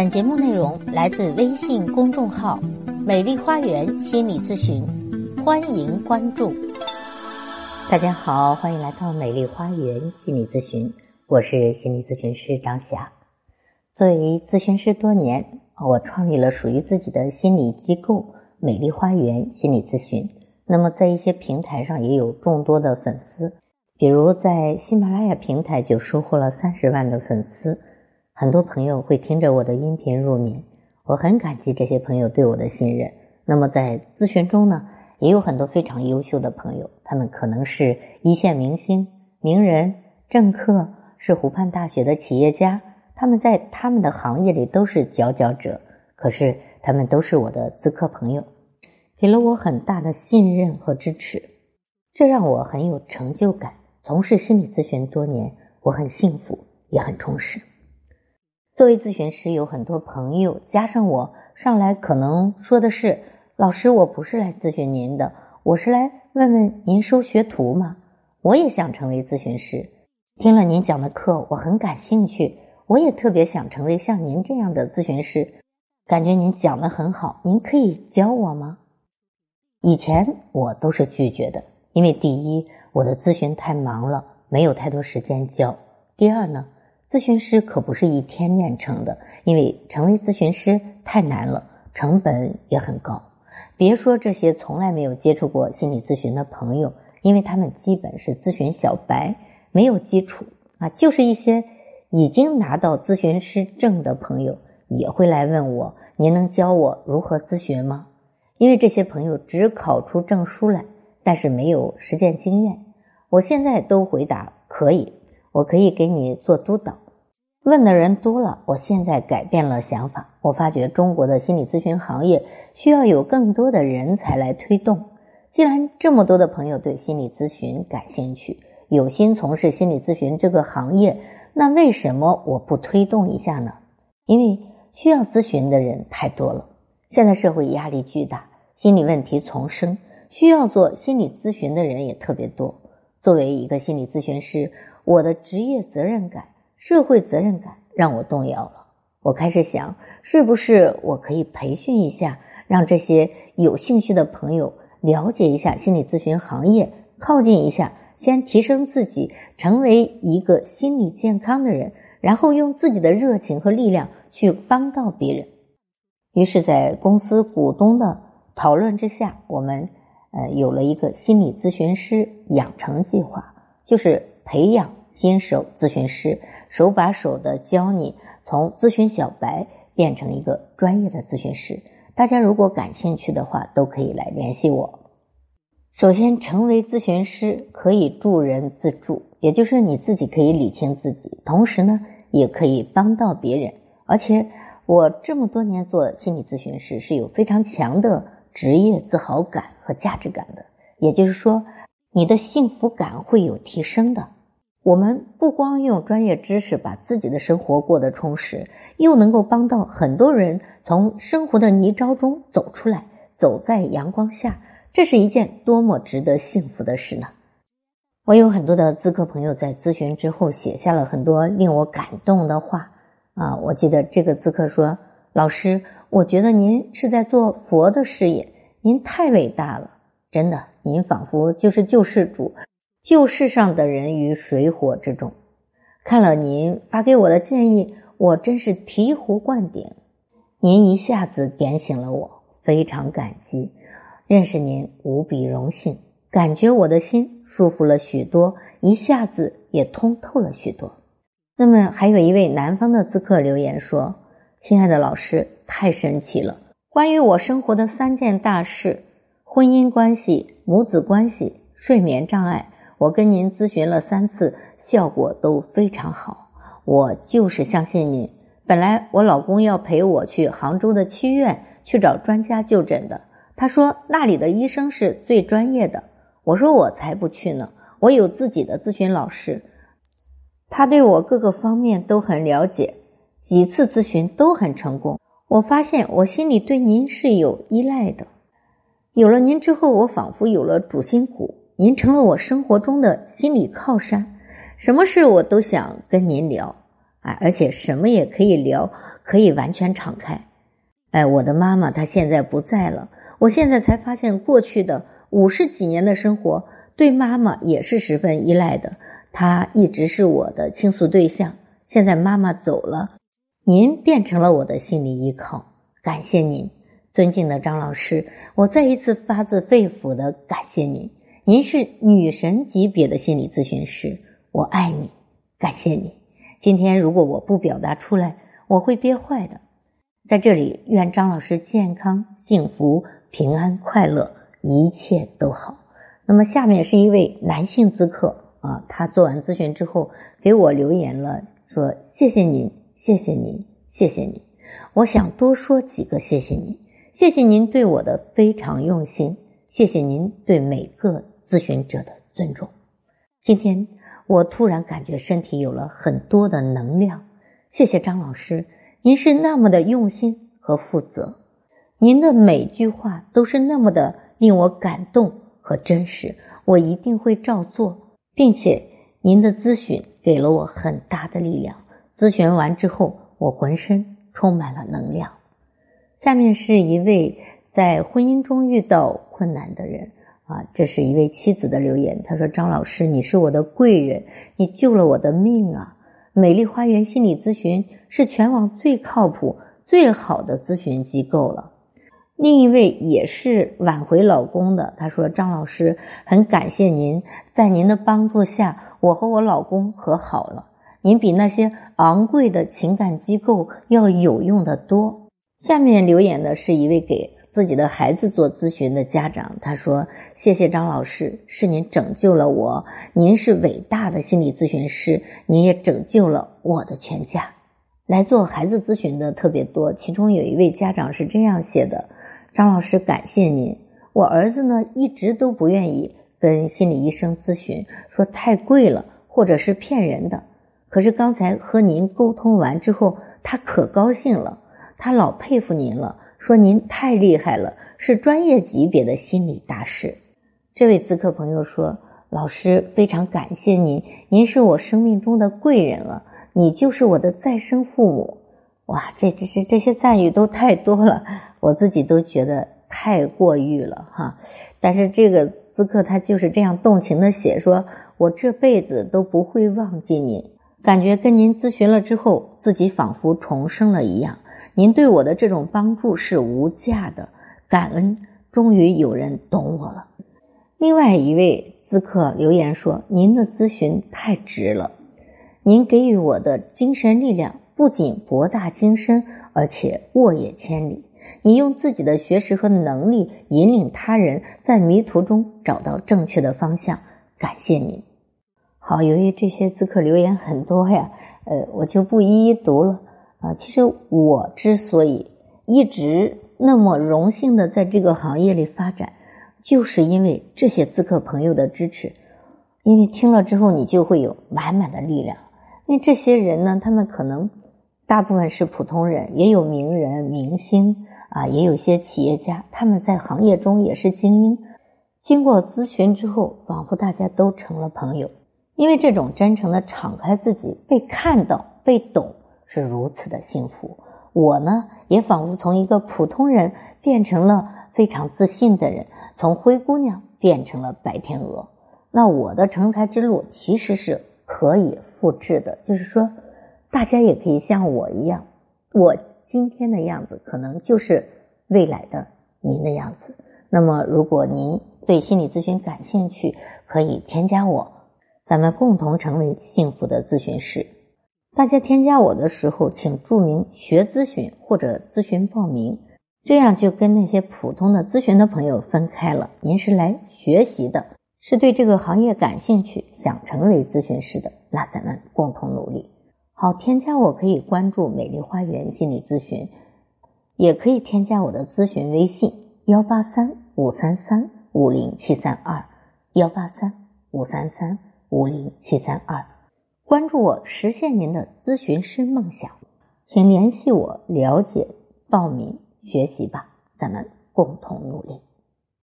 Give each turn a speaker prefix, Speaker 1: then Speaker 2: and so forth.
Speaker 1: 本节目内容来自微信公众号“美丽花园心理咨询”，欢迎关注。大家好，欢迎来到美丽花园心理咨询，我是心理咨询师张霞。作为咨询师多年，我创立了属于自己的心理机构“美丽花园心理咨询”。那么，在一些平台上也有众多的粉丝，比如在喜马拉雅平台就收获了三十万的粉丝。很多朋友会听着我的音频入眠，我很感激这些朋友对我的信任。那么在咨询中呢，也有很多非常优秀的朋友，他们可能是一线明星、名人、政客，是湖畔大学的企业家，他们在他们的行业里都是佼佼者。可是他们都是我的咨客朋友，给了我很大的信任和支持，这让我很有成就感。从事心理咨询多年，我很幸福，也很充实。作为咨询师，有很多朋友加上我上来，可能说的是：“老师，我不是来咨询您的，我是来问问您收学徒吗？我也想成为咨询师。听了您讲的课，我很感兴趣，我也特别想成为像您这样的咨询师。感觉您讲的很好，您可以教我吗？”以前我都是拒绝的，因为第一，我的咨询太忙了，没有太多时间教；第二呢。咨询师可不是一天练成的，因为成为咨询师太难了，成本也很高。别说这些从来没有接触过心理咨询的朋友，因为他们基本是咨询小白，没有基础啊。就是一些已经拿到咨询师证的朋友，也会来问我：“您能教我如何咨询吗？”因为这些朋友只考出证书来，但是没有实践经验。我现在都回答可以。我可以给你做督导。问的人多了，我现在改变了想法。我发觉中国的心理咨询行业需要有更多的人才来推动。既然这么多的朋友对心理咨询感兴趣，有心从事心理咨询这个行业，那为什么我不推动一下呢？因为需要咨询的人太多了。现在社会压力巨大，心理问题丛生，需要做心理咨询的人也特别多。作为一个心理咨询师。我的职业责任感、社会责任感让我动摇了。我开始想，是不是我可以培训一下，让这些有兴趣的朋友了解一下心理咨询行业，靠近一下，先提升自己，成为一个心理健康的人，然后用自己的热情和力量去帮到别人。于是，在公司股东的讨论之下，我们呃有了一个心理咨询师养成计划，就是。培养新手咨询师，手把手的教你从咨询小白变成一个专业的咨询师。大家如果感兴趣的话，都可以来联系我。首先，成为咨询师可以助人自助，也就是你自己可以理清自己，同时呢，也可以帮到别人。而且，我这么多年做心理咨询师是有非常强的职业自豪感和价值感的。也就是说，你的幸福感会有提升的。我们不光用专业知识把自己的生活过得充实，又能够帮到很多人从生活的泥沼中走出来，走在阳光下，这是一件多么值得幸福的事呢？我有很多的咨客朋友在咨询之后写下了很多令我感动的话啊！我记得这个咨客说：“老师，我觉得您是在做佛的事业，您太伟大了，真的，您仿佛就是救世主。”救世上的人于水火之中，看了您发给我的建议，我真是醍醐灌顶。您一下子点醒了我，非常感激。认识您无比荣幸，感觉我的心舒服了许多，一下子也通透了许多。那么还有一位南方的咨客留言说：“亲爱的老师，太神奇了！关于我生活的三件大事：婚姻关系、母子关系、睡眠障碍。”我跟您咨询了三次，效果都非常好。我就是相信您。本来我老公要陪我去杭州的区院去找专家就诊的，他说那里的医生是最专业的。我说我才不去呢，我有自己的咨询老师，他对我各个方面都很了解，几次咨询都很成功。我发现我心里对您是有依赖的，有了您之后，我仿佛有了主心骨。您成了我生活中的心理靠山，什么事我都想跟您聊。哎，而且什么也可以聊，可以完全敞开。哎，我的妈妈她现在不在了，我现在才发现过去的五十几年的生活对妈妈也是十分依赖的，她一直是我的倾诉对象。现在妈妈走了，您变成了我的心理依靠，感谢您，尊敬的张老师，我再一次发自肺腑的感谢您，您是女神级别的心理咨询师，我爱你，感谢你。今天如果我不表达出来，我会憋坏的。在这里，愿张老师健康、幸福、平安、快乐，一切都好。那么，下面是一位男性咨客啊，他做完咨询之后给我留言了，说：“谢谢您，谢谢您，谢谢您。”我想多说几个谢谢您，谢谢您对我的非常用心，谢谢您对每个咨询者的尊重。今天我突然感觉身体有了很多的能量，谢谢张老师。您是那么的用心和负责，您的每句话都是那么的令我感动和真实，我一定会照做，并且您的咨询给了我很大的力量。咨询完之后，我浑身充满了能量。下面是一位在婚姻中遇到困难的人啊，这是一位妻子的留言，他说：“张老师，你是我的贵人，你救了我的命啊！”美丽花园心理咨询是全网最靠谱、最好的咨询机构了。另一位也是挽回老公的，他说：“张老师，很感谢您，在您的帮助下，我和我老公和好了。您比那些昂贵的情感机构要有用的多。”下面留言的是一位给。自己的孩子做咨询的家长，他说：“谢谢张老师，是您拯救了我。您是伟大的心理咨询师，您也拯救了我的全家。”来做孩子咨询的特别多，其中有一位家长是这样写的：“张老师，感谢您。我儿子呢一直都不愿意跟心理医生咨询，说太贵了，或者是骗人的。可是刚才和您沟通完之后，他可高兴了，他老佩服您了。”说您太厉害了，是专业级别的心理大师。这位咨客朋友说：“老师非常感谢您，您是我生命中的贵人了，你就是我的再生父母。”哇，这这是这些赞誉都太多了，我自己都觉得太过誉了哈。但是这个咨客他就是这样动情的写说：“我这辈子都不会忘记您，感觉跟您咨询了之后，自己仿佛重生了一样。”您对我的这种帮助是无价的，感恩，终于有人懂我了。另外一位咨客留言说：“您的咨询太值了，您给予我的精神力量不仅博大精深，而且沃野千里。你用自己的学识和能力引领他人在迷途中找到正确的方向，感谢您。”好，由于这些咨客留言很多呀，呃，我就不一一读了。啊，其实我之所以一直那么荣幸的在这个行业里发展，就是因为这些咨客朋友的支持。因为听了之后，你就会有满满的力量。因为这些人呢，他们可能大部分是普通人，也有名人、明星啊，也有些企业家，他们在行业中也是精英。经过咨询之后，仿佛大家都成了朋友。因为这种真诚的敞开自己，被看到、被懂。是如此的幸福，我呢也仿佛从一个普通人变成了非常自信的人，从灰姑娘变成了白天鹅。那我的成才之路其实是可以复制的，就是说，大家也可以像我一样，我今天的样子可能就是未来的您的样子。那么，如果您对心理咨询感兴趣，可以添加我，咱们共同成为幸福的咨询师。大家添加我的时候，请注明学咨询或者咨询报名，这样就跟那些普通的咨询的朋友分开了。您是来学习的，是对这个行业感兴趣，想成为咨询师的，那咱们共同努力。好，添加我可以关注美丽花园心理咨询，也可以添加我的咨询微信幺八三五三三五零七三二幺八三五三三五零七三二。关注我，实现您的咨询师梦想，请联系我了解、报名、学习吧，咱们共同努力。